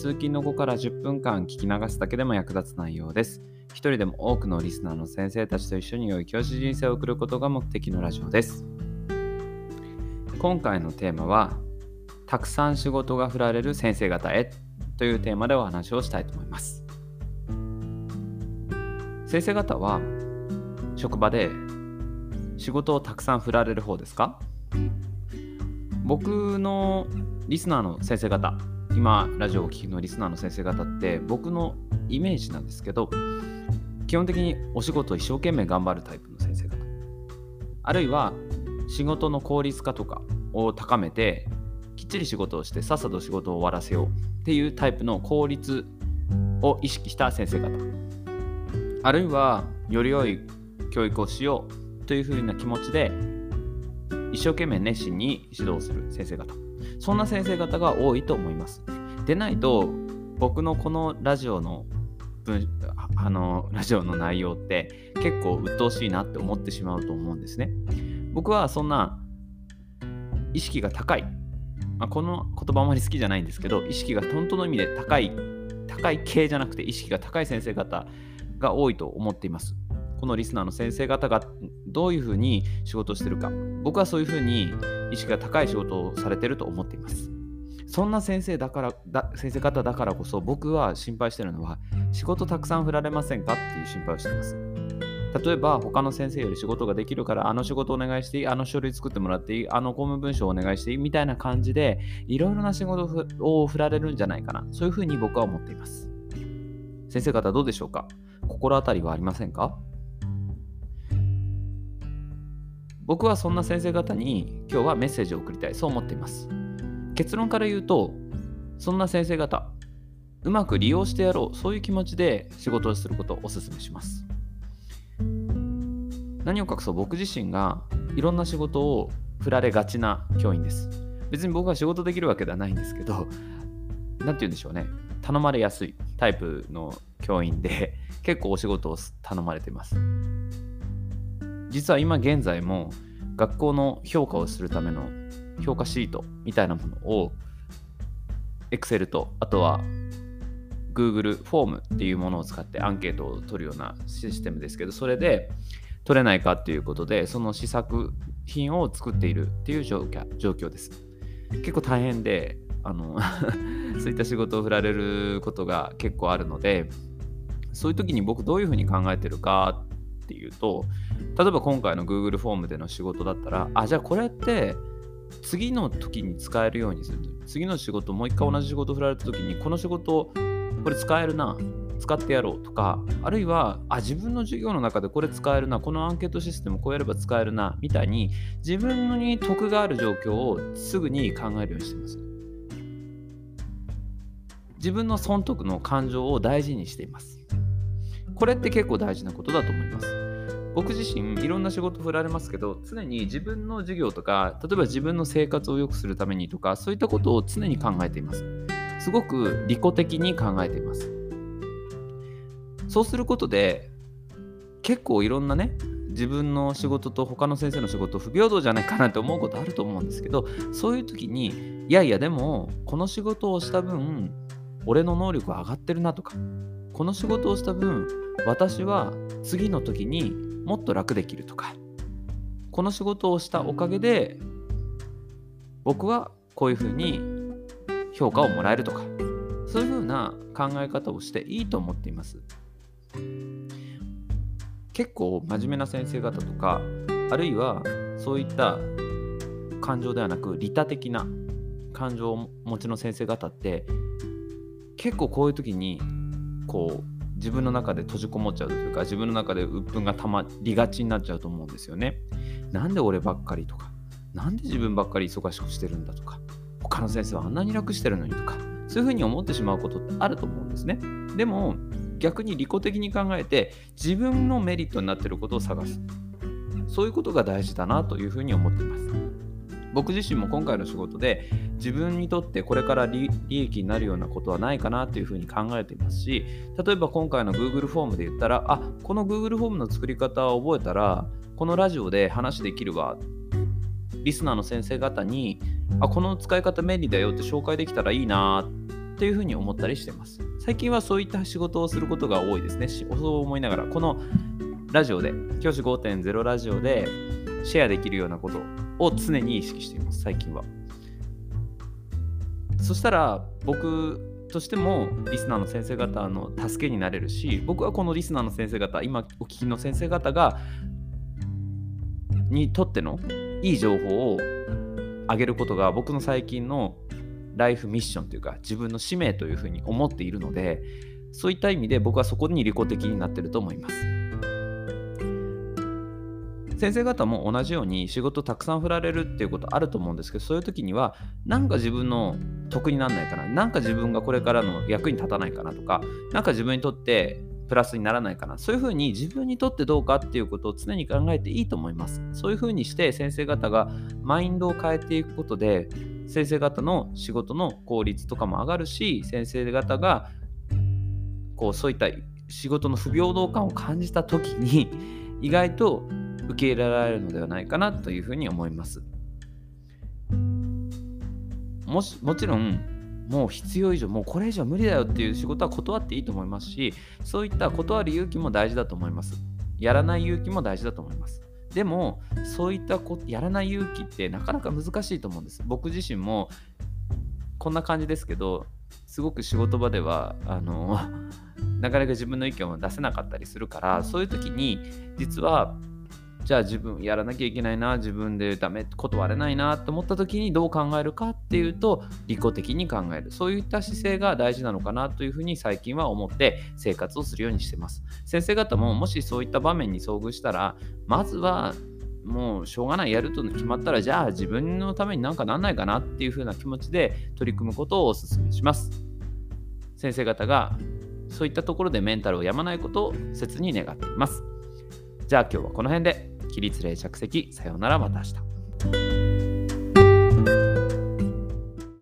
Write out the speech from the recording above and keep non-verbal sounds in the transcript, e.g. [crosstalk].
通勤の後から10分間聞き流すだけでも役立つ内容です。一人でも多くのリスナーの先生たちと一緒に良い教師人生を送ることが目的のラジオです。今回のテーマは、たくさん仕事が振られる先生方へというテーマでお話をしたいと思います。先生方は職場で仕事をたくさん振られる方ですか？僕のリスナーの先生方今ラジオを聴きのリスナーの先生方って僕のイメージなんですけど基本的にお仕事を一生懸命頑張るタイプの先生方。あるいは仕事の効率化とかを高めてきっちり仕事をしてさっさと仕事を終わらせようっていうタイプの効率を意識した先生方。あるいはより良い教育をしようというふうな気持ちで一生懸命熱心に指導する先生方。そんな先生方が多いと思います。でないと僕のこのラジオの文あのラジオの内容って結構鬱陶しいなって思ってしまうと思うんですね。僕はそんな意識が高い、まあ、この言葉あまり好きじゃないんですけど意識が本当の意味で高い高い系じゃなくて意識が高い先生方が多いと思っています。このリスナーの先生方がどういうふうに仕事をしてるか。僕はそういうふうに意識が高い仕事をされてると思っています。そんな先生だからだ先生方だからこそ僕は心配してるのは仕事たくさん振られませんか？っていう心配をしています。例えば他の先生より仕事ができるからあの仕事お願いしていいあの書類作ってもらっていいあの公務文書をお願いしていいみたいな感じでいろいろな仕事を振られるんじゃないかな。そういうふうに僕は思っています。先生方どうでしょうか？心当たりはありませんか？僕はそんな先生方に今日はメッセージを送りたい。そう思っています。結論から言うとそんな先生方うまく利用してやろう。そういう気持ちで仕事をすることをお勧めします。何を隠そう。僕自身がいろんな仕事を振られがちな教員です。別に僕は仕事できるわけではないんですけど何て言うんでしょうね。頼まれやすいタイプの教員で結構お仕事を頼まれてます。実は今現在も学校の評価をするための評価シートみたいなものを Excel とあとは Google フォームっていうものを使ってアンケートを取るようなシステムですけどそれで取れないかっていうことでその試作品を作っているっていう状況です。結構大変であの [laughs] そういった仕事を振られることが結構あるのでそういう時に僕どういうふうに考えてるかっていうと例えば今回の Google フォームでの仕事だったらあじゃあこれって次の時に使えるようにする次の仕事もう一回同じ仕事振られた時にこの仕事これ使えるな使ってやろうとかあるいはあ自分の授業の中でこれ使えるなこのアンケートシステムこうやれば使えるなみたいに自分に得がある状況をすぐに考えるようにしてます。自分の損得の感情を大事にしています。これって結構大事なことだと思います。僕自身いろんな仕事振られますけど常に自分の授業とか例えば自分の生活を良くするためにとかそういったことを常に考えています。すごく利己的に考えています。そうすることで結構いろんなね自分の仕事と他の先生の仕事不平等じゃないかなって思うことあると思うんですけどそういう時にいやいやでもこの仕事をした分俺の能力は上がってるなとかこの仕事をした分私は次の時にもっと楽できるとか。この仕事をしたおかげで僕はこういうふうに評価をもらえるとか。そういうふうな考え方をしていいと思っています。結構真面目な先生方とかあるいはそういった感情ではなく利他的な感情を持ちの先生方って結構こういう時にこう自分の中で閉じこもっちゃうというか自分の中で鬱憤がたまりがちになっちゃうと思うんですよね。なんで俺ばっかりとかなんで自分ばっかり忙しくしてるんだとか他の先生はあんなに楽してるのにとかそういうふうに思ってしまうことってあると思うんですね。でも逆に利己的に考えて自分のメリットになっていることを探すそういうことが大事だなというふうに思っています僕自身も今回の仕事で自分にとってこれから利益になるようなことはないかなというふうに考えていますし例えば今回の Google フォームで言ったらあこの Google フォームの作り方を覚えたらこのラジオで話できるわ。リスナーの先生方にあこの使い方便利だよって紹介できたらいいなっていうふうに思ったりしてます。最近はそういった仕事をすることが多いですね。そう思いながらこのラジオで教師5.0ラジオでシェアできるようなことを常に意識しています最近はそしたら僕としてもリスナーの先生方の助けになれるし僕はこのリスナーの先生方今お聞きの先生方がにとってのいい情報をあげることが僕の最近のライフミッションというか自分の使命というふうに思っているのでそういった意味で僕はそこに利己的になってると思います。先生方も同じように仕事たくさん振られるっていうことあると思うんですけどそういう時にはなんか自分の得にならないかななんか自分がこれからの役に立たないかなとかなんか自分にとってプラスにならないかなそういうふうに自分にとってどうかっていうことを常に考えていいと思います。そういうふうにして先生方がマインドを変えていくことで先生方の仕事の効率とかも上がるし先生方がこうそういった仕事の不平等感を感じた時に意外と受け入れられるのではないかなというふうに思います。もしもちろんもう必要以上もうこれ以上無理だよっていう仕事は断っていいと思いますしそういった断る勇気も大事だと思います。やらない勇気も大事だと思います。でもそういったこやらない勇気ってなかなか難しいと思うんです。僕自身もこんな感じですけどすごく仕事場ではあの [laughs] なかなか自分の意見を出せなかったりするからそういう時に実はじゃあ自分やらなきゃいけないな自分でダメ断れないなと思った時にどう考えるかっていうと利己的に考える。そういった姿勢が大事なのかなというふうに最近は思って生活をするようにしてます。先生方ももしそういった場面に遭遇したらまずはもうしょうがないやると決まったらじゃあ自分のためになんかなんないかなっていう風な気持ちで取り組むことをお勧めします。先生方がそういったところでメンタルをやまないことを切に願っています。じゃあ今日はこの辺で。起立例着席。さようならまた明日。